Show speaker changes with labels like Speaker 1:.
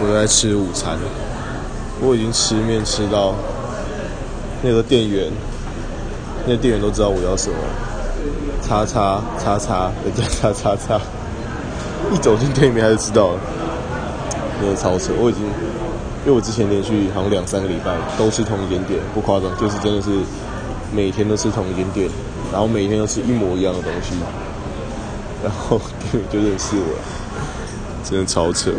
Speaker 1: 我在吃午餐。我已经吃面吃到那个店员那店员都知道我要什么叉叉叉叉人家叉叉叉一走进店里面他就知道了真的超扯。我已经因为我之前连续好像两三个礼拜都吃同一间店不夸张就是真的是每天都吃同一间店然后每天都吃一模一样的东西然后店员就认识我了真的超扯。